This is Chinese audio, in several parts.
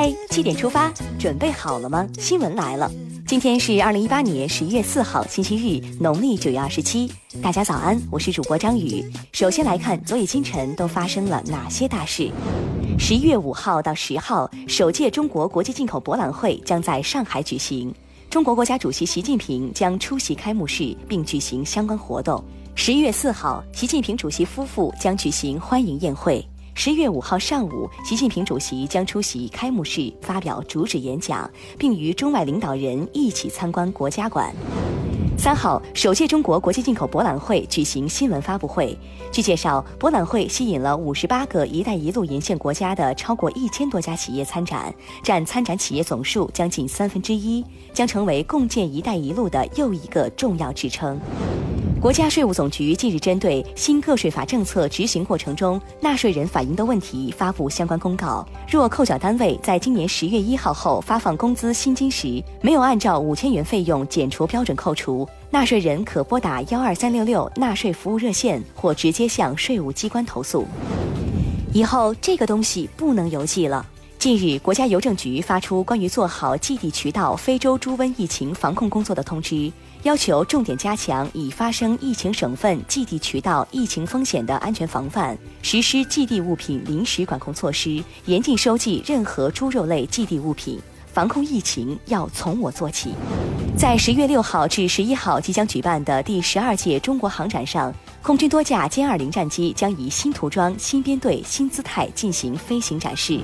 嗨，七点出发，准备好了吗？新闻来了，今天是二零一八年十一月四号，星期日，农历九月二十七。大家早安，我是主播张宇。首先来看昨夜今晨都发生了哪些大事。十一月五号到十号，首届中国国际进口博览会将在上海举行，中国国家主席习近平将出席开幕式并举行相关活动。十一月四号，习近平主席夫妇将举行欢迎宴会。十一月五号上午，习近平主席将出席开幕式，发表主旨演讲，并与中外领导人一起参观国家馆。三号，首届中国国际进口博览会举行新闻发布会。据介绍，博览会吸引了五十八个“一带一路”沿线国家的超过一千多家企业参展，占参展企业总数将近三分之一，将成为共建“一带一路”的又一个重要支撑。国家税务总局近日针对新个税法政策执行过程中纳税人反映的问题发布相关公告。若扣缴单位在今年十月一号后发放工资薪金时，没有按照五千元费用减除标准扣除，纳税人可拨打幺二三六六纳税服务热线或直接向税务机关投诉。以后这个东西不能邮寄了。近日，国家邮政局发出关于做好寄递渠道非洲猪瘟疫情防控工作的通知，要求重点加强已发生疫情省份寄递渠道疫情风险的安全防范，实施寄递物品临时管控措施，严禁收寄任何猪肉类寄递物品。防控疫情要从我做起。在十月六号至十一号即将举办的第十二届中国航展上。空军多架歼二零战机将以新涂装、新编队、新姿态进行飞行展示。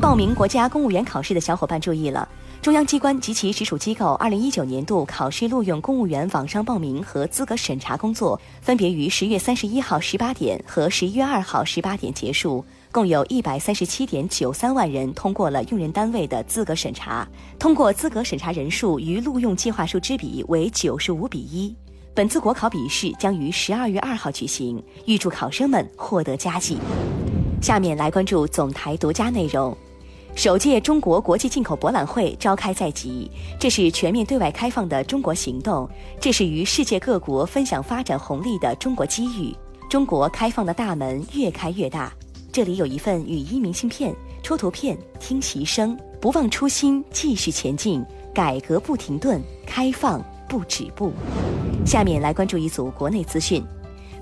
报名国家公务员考试的小伙伴注意了，中央机关及其直属机构二零一九年度考试录用公务员网上报名和资格审查工作分别于十月三十一号十八点和十一月二号十八点结束，共有一百三十七点九三万人通过了用人单位的资格审查，通过资格审查人数与录用计划数之比为九十五比一。本次国考笔试将于十二月二号举行，预祝考生们获得佳绩。下面来关注总台独家内容：首届中国国际进口博览会召开在即，这是全面对外开放的中国行动，这是与世界各国分享发展红利的中国机遇。中国开放的大门越开越大。这里有一份语音明信片，戳图片，听习声，不忘初心，继续前进，改革不停顿，开放不止步。下面来关注一组国内资讯。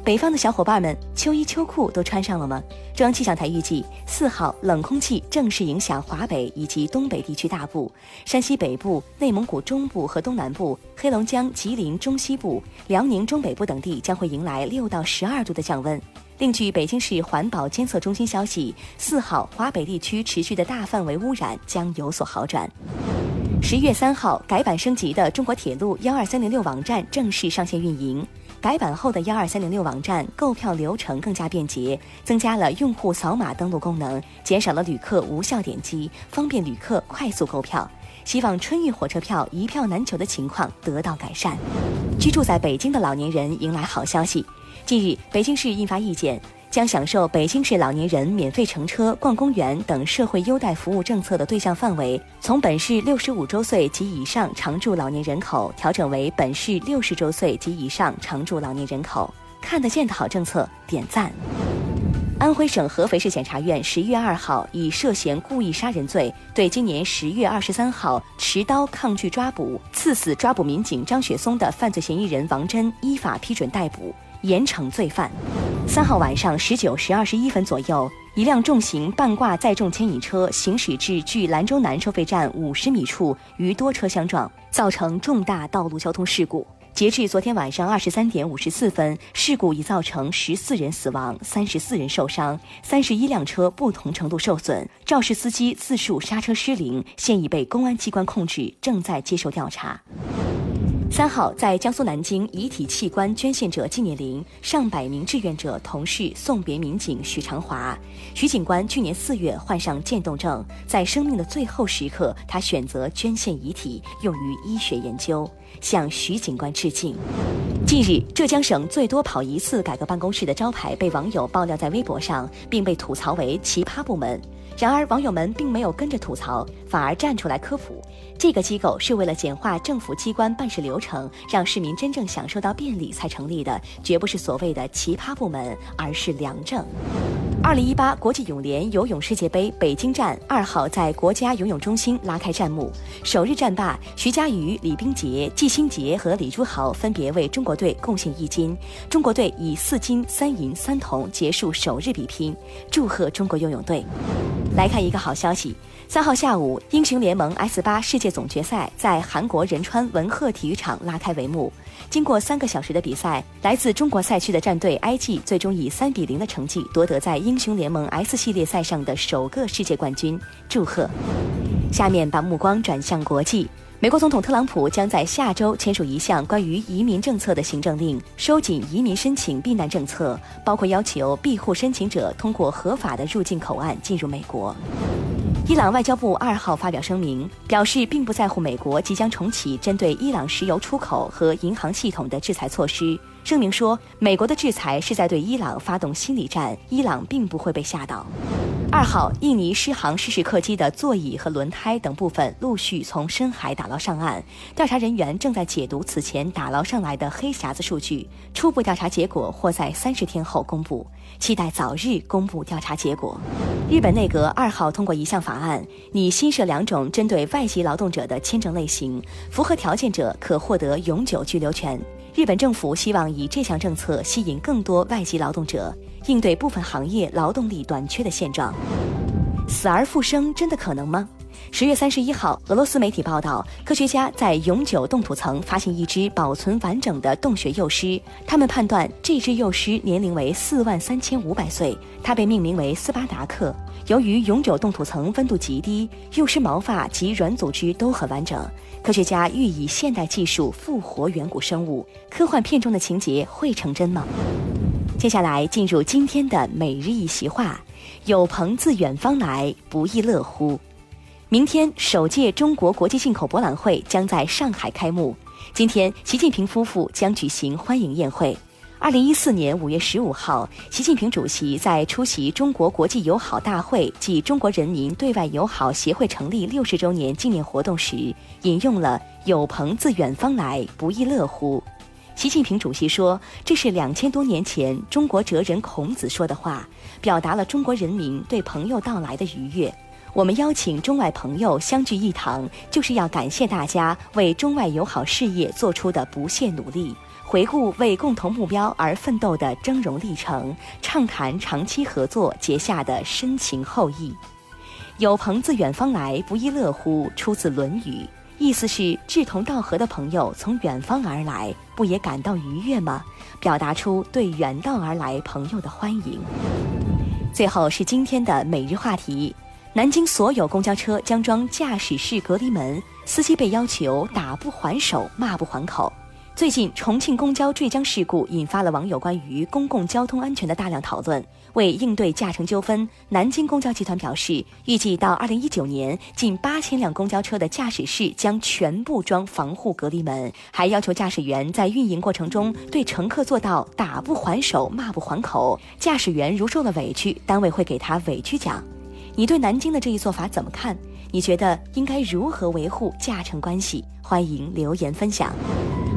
北方的小伙伴们，秋衣秋裤都穿上了吗？中央气象台预计，四号冷空气正式影响华北以及东北地区大部、山西北部、内蒙古中部和东南部、黑龙江、吉林中西部、辽宁中北部等地将会迎来六到十二度的降温。另据北京市环保监测中心消息，四号华北地区持续的大范围污染将有所好转。十一月三号，改版升级的中国铁路幺二三零六网站正式上线运营。改版后的幺二三零六网站购票流程更加便捷，增加了用户扫码登录功能，减少了旅客无效点击，方便旅客快速购票。希望春运火车票一票难求的情况得到改善。居住在北京的老年人迎来好消息，近日北京市印发意见。将享受北京市老年人免费乘车、逛公园等社会优待服务政策的对象范围，从本市六十五周岁及以上常住老年人口调整为本市六十周岁及以上常住老年人口。看得见的好政策，点赞。安徽省合肥市检察院十一月二号以涉嫌故意杀人罪，对今年十月二十三号持刀抗拒抓捕、刺死抓捕民警张雪松的犯罪嫌疑人王真依法批准逮捕。严惩罪犯。三号晚上十九时二十一分左右，一辆重型半挂载重牵引车行驶至距兰州南收费站五十米处，与多车相撞，造成重大道路交通事故。截至昨天晚上二十三点五十四分，事故已造成十四人死亡、三十四人受伤、三十一辆车不同程度受损。肇事司机自述刹车失灵，现已被公安机关控制，正在接受调查。三号，在江苏南京遗体器官捐献者纪念林，上百名志愿者同事送别民警许长华。许警官去年四月患上渐冻症，在生命的最后时刻，他选择捐献遗体用于医学研究，向许警官致敬。近日，浙江省最多跑一次改革办公室的招牌被网友爆料在微博上，并被吐槽为奇葩部门。然而，网友们并没有跟着吐槽，反而站出来科普。这个机构是为了简化政府机关办事流程，让市民真正享受到便利才成立的，绝不是所谓的奇葩部门，而是良政。二零一八国际泳联游泳世界杯北京站二号在国家游泳中心拉开战幕，首日战罢，徐嘉余、李冰洁、季新杰和李朱豪分别为中国队贡献一金，中国队以四金三银三铜结束首日比拼，祝贺中国游泳队。来看一个好消息。三号下午，英雄联盟 S 八世界总决赛在韩国仁川文鹤体育场拉开帷幕。经过三个小时的比赛，来自中国赛区的战队 IG 最终以三比零的成绩夺得在英雄联盟 S 系列赛上的首个世界冠军，祝贺！下面把目光转向国际。美国总统特朗普将在下周签署一项关于移民政策的行政令，收紧移民申请避难政策，包括要求庇护申请者通过合法的入境口岸进入美国。伊朗外交部二号发表声明，表示并不在乎美国即将重启针对伊朗石油出口和银行系统的制裁措施。声明说，美国的制裁是在对伊朗发动心理战，伊朗并不会被吓倒。二号，印尼失航失事客机的座椅和轮胎等部分陆续从深海打捞上岸，调查人员正在解读此前打捞上来的黑匣子数据，初步调查结果或在三十天后公布，期待早日公布调查结果。日本内阁二号通过一项法案，拟新设两种针对外籍劳动者的签证类型，符合条件者可获得永久居留权。日本政府希望以这项政策吸引更多外籍劳动者。应对部分行业劳动力短缺的现状，死而复生真的可能吗？十月三十一号，俄罗斯媒体报道，科学家在永久冻土层发现一只保存完整的洞穴幼狮，他们判断这只幼狮年龄为四万三千五百岁，它被命名为斯巴达克。由于永久冻土层温度极低，幼狮毛发及软组织都很完整，科学家欲以现代技术复活远古生物。科幻片中的情节会成真吗？接下来进入今天的每日一席话：有朋自远方来，不亦乐乎？明天首届中国国际进口博览会将在上海开幕。今天，习近平夫妇将举行欢迎宴会。二零一四年五月十五号，习近平主席在出席中国国际友好大会暨中国人民对外友好协会成立六十周年纪念活动时，引用了“有朋自远方来，不亦乐乎”。习近平主席说：“这是两千多年前中国哲人孔子说的话，表达了中国人民对朋友到来的愉悦。我们邀请中外朋友相聚一堂，就是要感谢大家为中外友好事业做出的不懈努力，回顾为共同目标而奋斗的峥嵘历程，畅谈长期合作结下的深情厚谊。有朋自远方来，不亦乐乎？出自《论语》。”意思是志同道合的朋友从远方而来，不也感到愉悦吗？表达出对远道而来朋友的欢迎。最后是今天的每日话题：南京所有公交车将装驾驶室隔离门，司机被要求打不还手，骂不还口。最近，重庆公交坠江事故引发了网友关于公共交通安全的大量讨论。为应对驾乘纠纷，南京公交集团表示，预计到二零一九年，近八千辆公交车的驾驶室将全部装防护隔离门，还要求驾驶员在运营过程中对乘客做到打不还手、骂不还口。驾驶员如受了委屈，单位会给他委屈奖。你对南京的这一做法怎么看？你觉得应该如何维护驾乘关系？欢迎留言分享。